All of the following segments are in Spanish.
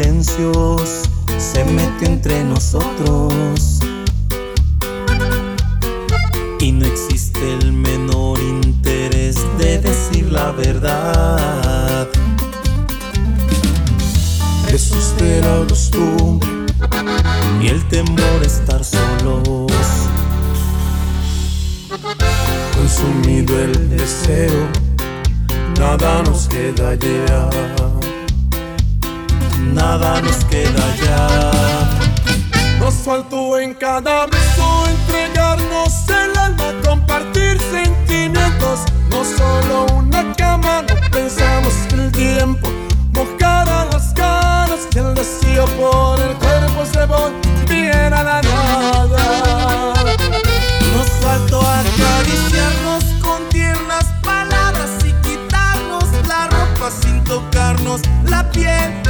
silencios se metió entre nosotros. Y no existe el menor interés de decir la verdad. Jesús de la costumbre y el temor estar solos. Consumido el deseo, nada nos queda ya. Nada nos queda ya. Nos faltó en cada beso entregarnos el alma, compartir sentimientos. No solo una cama, no pensamos el tiempo. Mojar a las caras y el deseo por el cuerpo se volviera la nada. Nos faltó acariciarnos con tiernas palabras y quitarnos la ropa sin tocarnos la piel.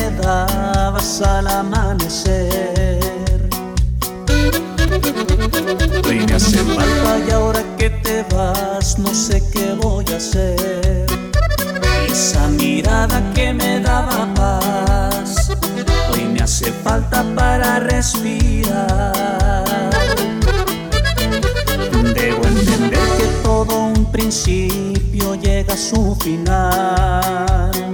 Me dabas al amanecer. Hoy me hace falta y ahora que te vas no sé qué voy a hacer. Esa mirada que me daba paz, hoy me hace falta para respirar. Debo entender que todo un principio llega a su final.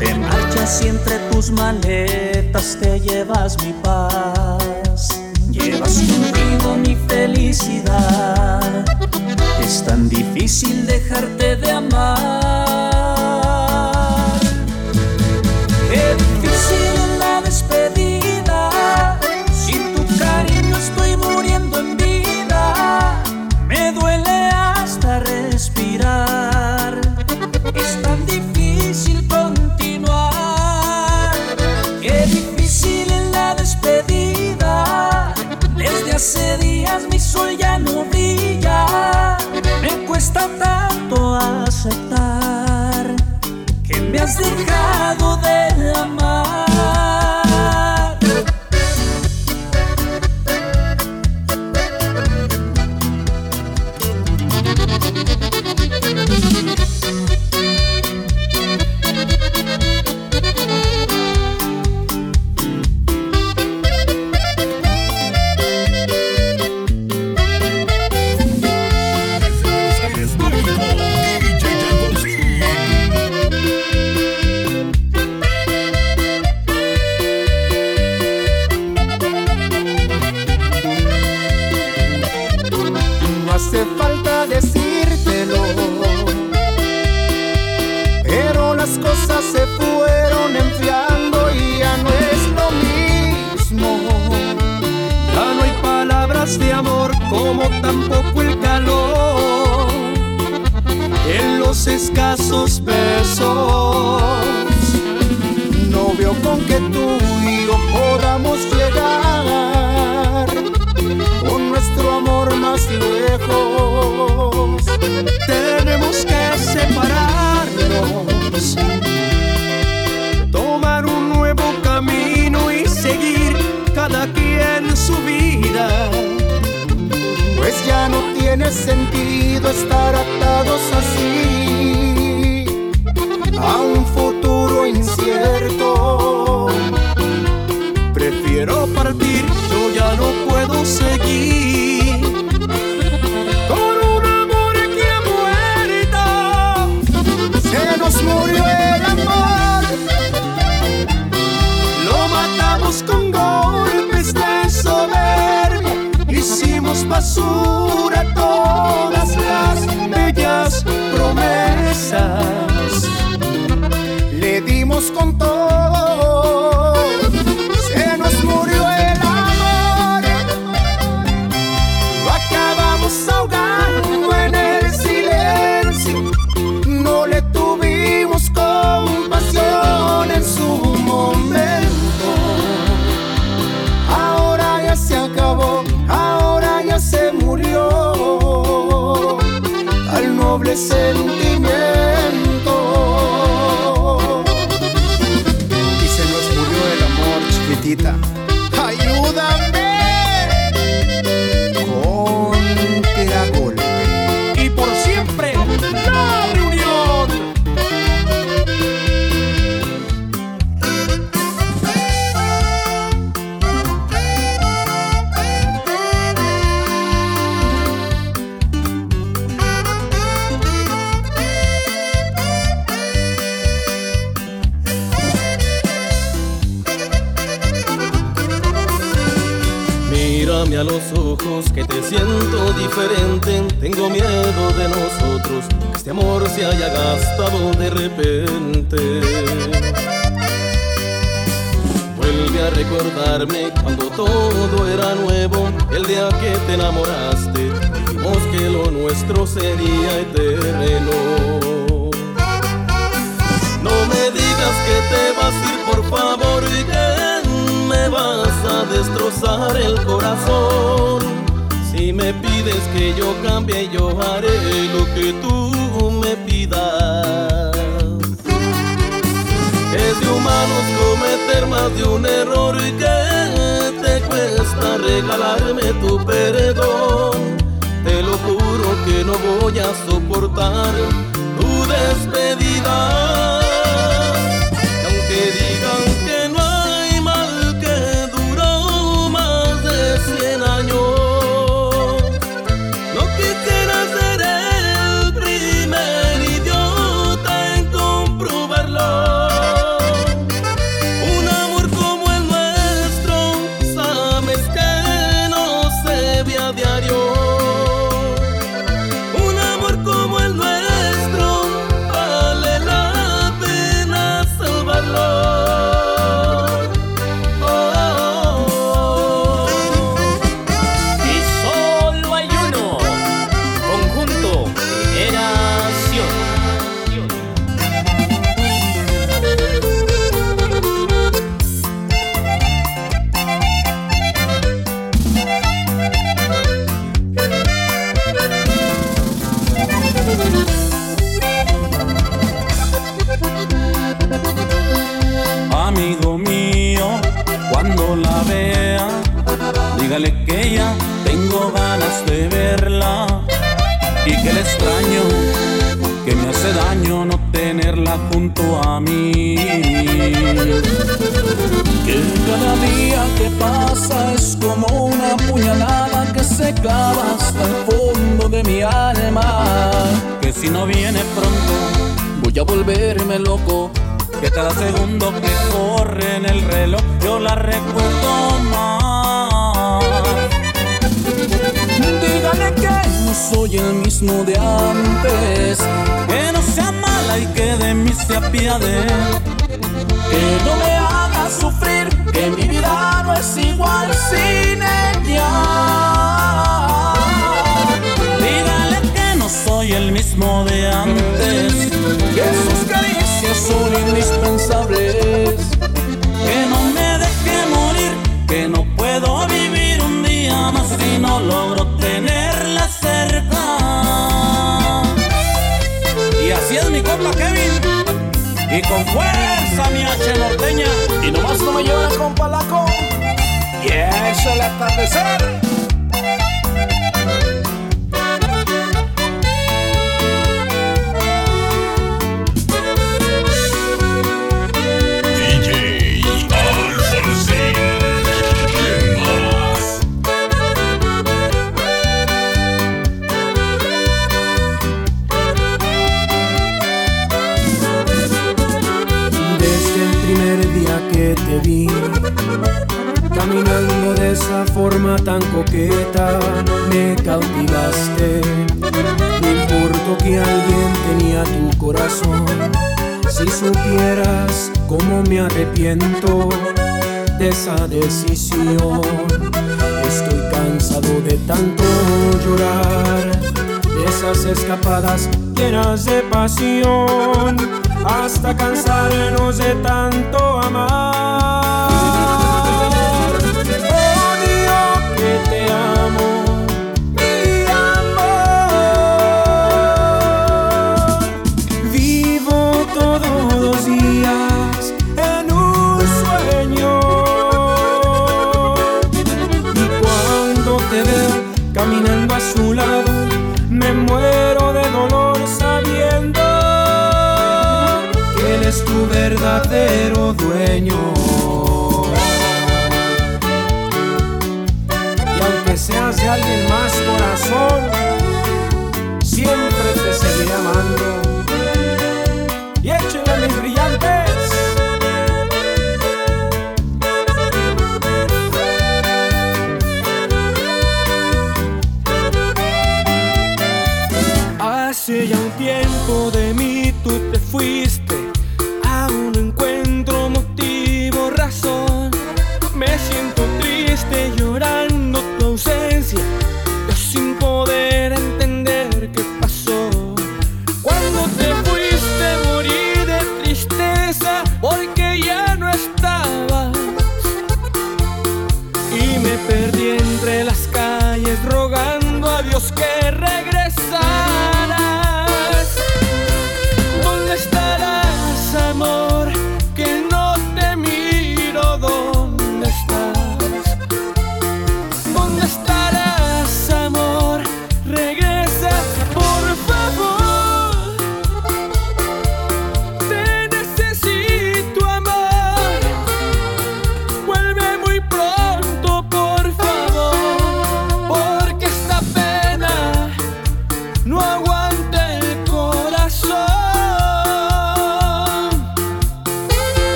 Te marchas y entre tus maletas te llevas mi paz. Llevas contigo mi felicidad. Es tan difícil dejarte de amar. Tenemos que separarnos, tomar un nuevo camino y seguir cada quien su vida. Pues ya no tiene sentido estar atados así a un futuro incierto. Prefiero partir, yo ya no puedo seguir basura todas las bellas promesas. Le dimos con todo, Tengo miedo de nosotros, que este amor se haya gastado de repente. Vuelve a recordarme cuando todo era nuevo, el día que te enamoraste. Dijimos que lo nuestro sería eterno. No me digas que te vas a ir, por favor, y que me vas a destrozar el corazón. Que yo cambie, yo haré lo que tú me pidas. Es de humanos cometer más de un error y que te cuesta regalarme tu perdón. Te lo juro que no voy a soportar tu despedida. Mí. Que cada día que pasa es como una puñalada que se clava hasta el fondo de mi alma. Que si no viene pronto, voy a volverme loco. Que cada segundo que corre en el reloj yo la recuerdo más. Dígale que no soy el mismo de antes, que no sea mala y que de mí se apiade. Que no me haga sufrir, que mi vida no es igual sin ella. Dígale que no soy el mismo de antes, que sus caricias son indispensables. Con fuerza mi H norteña. Y nomás no me llora con palaco. Y es el atardecer. Tan coqueta, me cautivaste. No importa que alguien tenía tu corazón. Si supieras cómo me arrepiento de esa decisión. Estoy cansado de tanto llorar, de esas escapadas llenas de pasión, hasta cansarnos de tanto amar. Verdadero dueño. Y aunque seas de alguien más corazón, siempre te seguiré amando.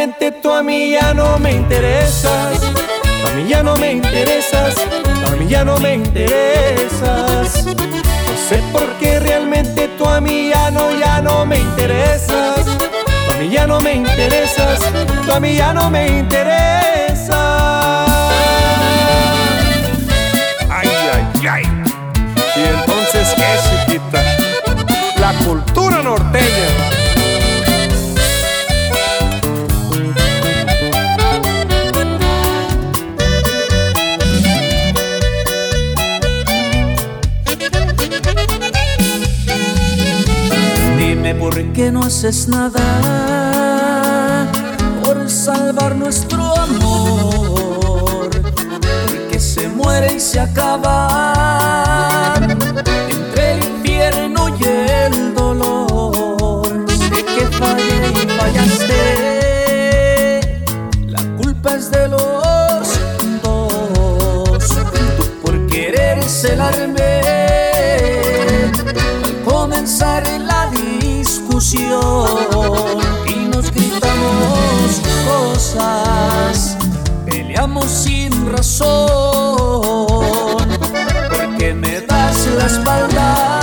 Realmente tú a mí ya no me interesas. A mí ya no me interesas. A mí ya no me interesas. No sé por qué realmente tú a mí ya no, ya no me interesas. A mí ya no me interesas. Tú a mí ya no me interesas. Ay, ay, ay. Y entonces, ¿qué se quita? La cultura norteña. Por qué no haces nada por salvar nuestro amor. Porque se muere y se acaba entre el infierno y el dolor. Sé que fallé y fallaste. La culpa es de los dos. Tú por querer celarme y nos gritamos cosas, peleamos sin razón, porque me das la espalda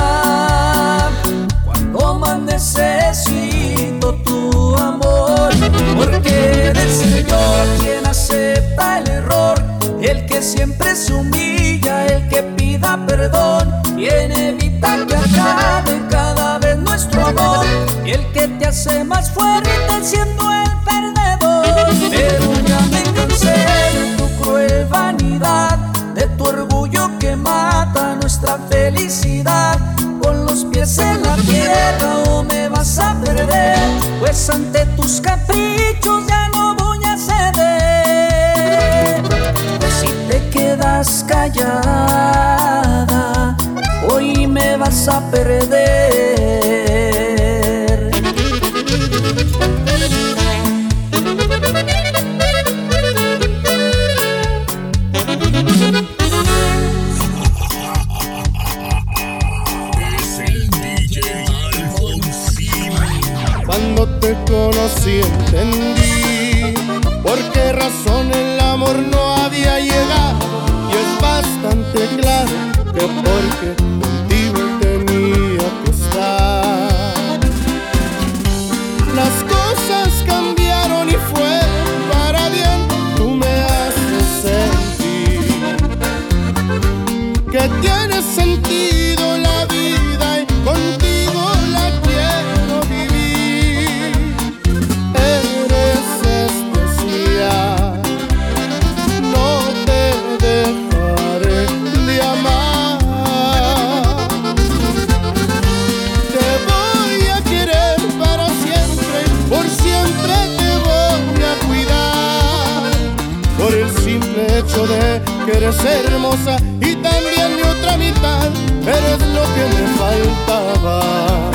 que eres hermosa y también mi otra mitad eres lo que me faltaba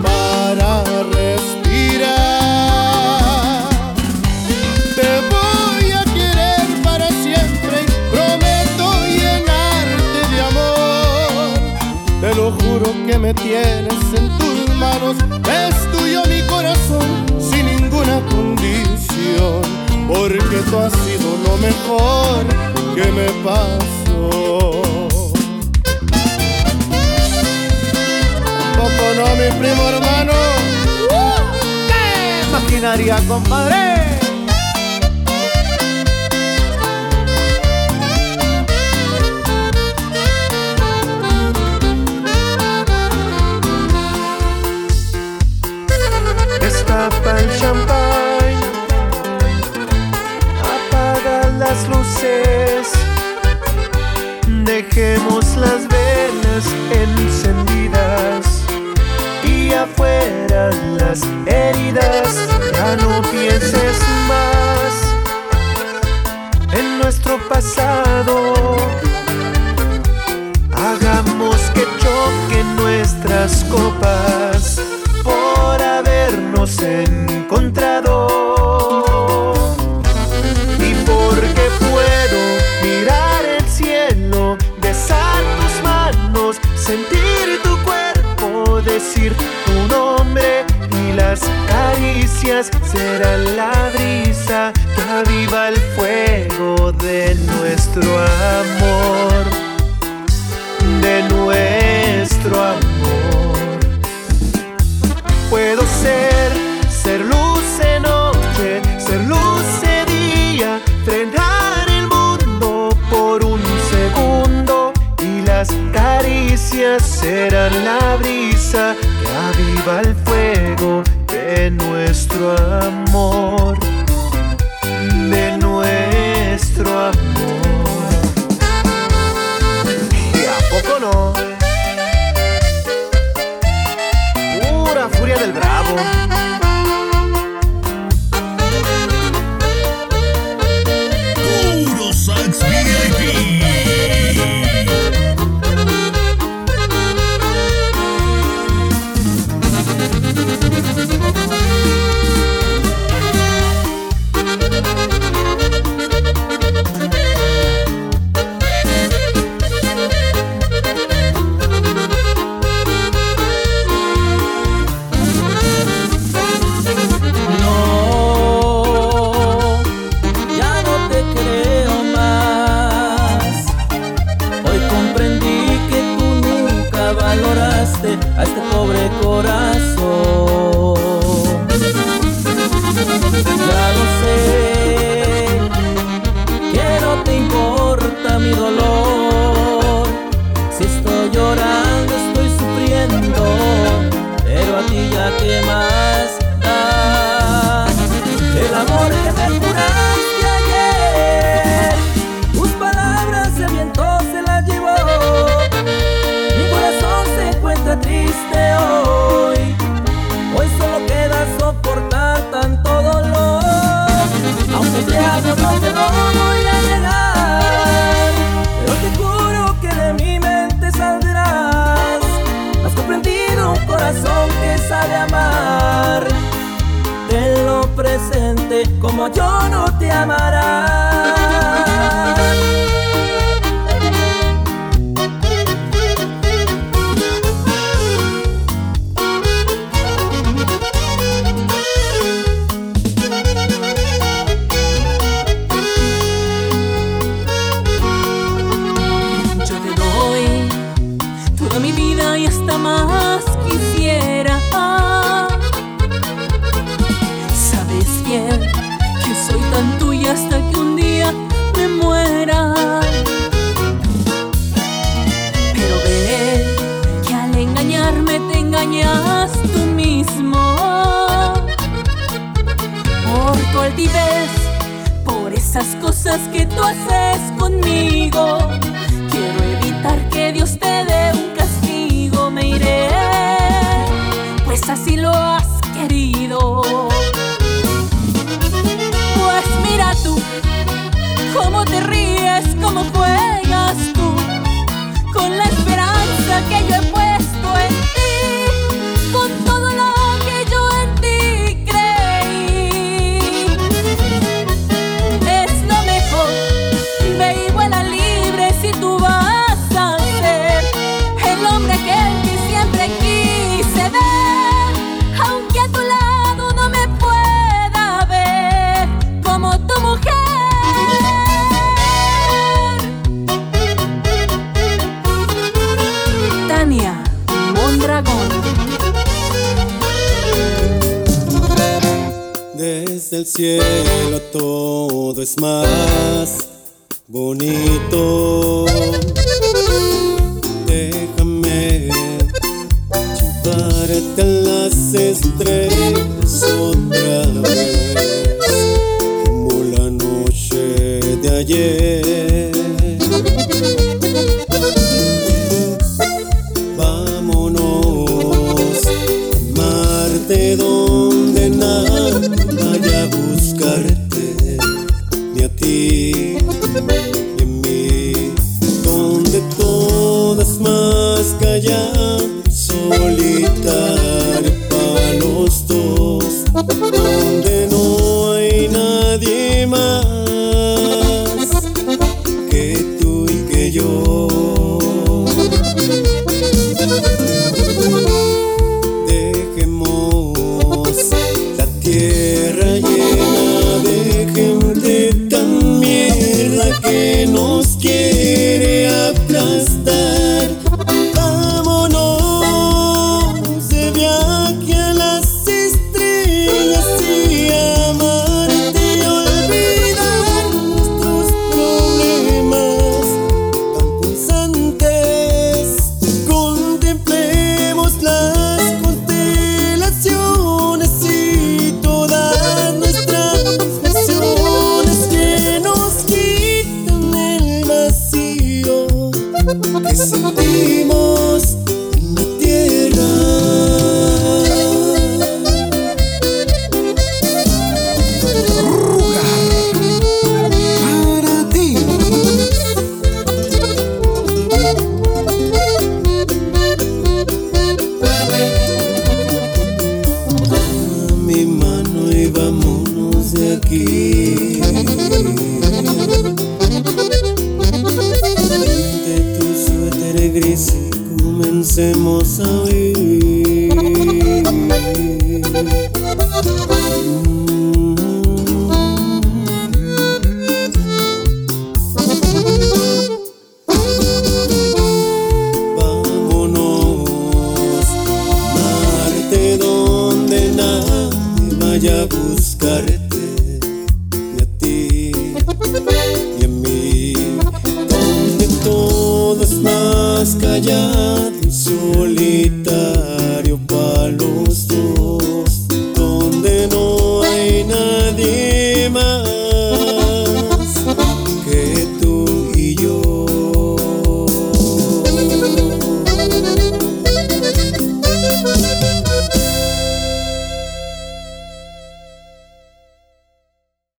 para respirar. Te voy a querer para siempre y prometo llenarte de amor. Te lo juro que me tienes en tus manos, es tuyo mi corazón sin ninguna condición, porque tú has lo mejor que me pasó. Poco no, mi primo hermano. ¡Uh! ¿Qué? Maquinaria, compadre. Dejemos las velas encendidas y afuera las heridas. Ya no pienses más en nuestro pasado. se a este pobre corazón. como yo no te amará. por esas cosas que tú haces conmigo. Quiero evitar que Dios te dé un castigo, me iré, pues así lo has querido. Pues mira tú, cómo te ríes, cómo fue mujer. Tania Mondragón. Desde el cielo todo es más bonito. Déjame llevarte a las estrellas más callar, solitario para los dos.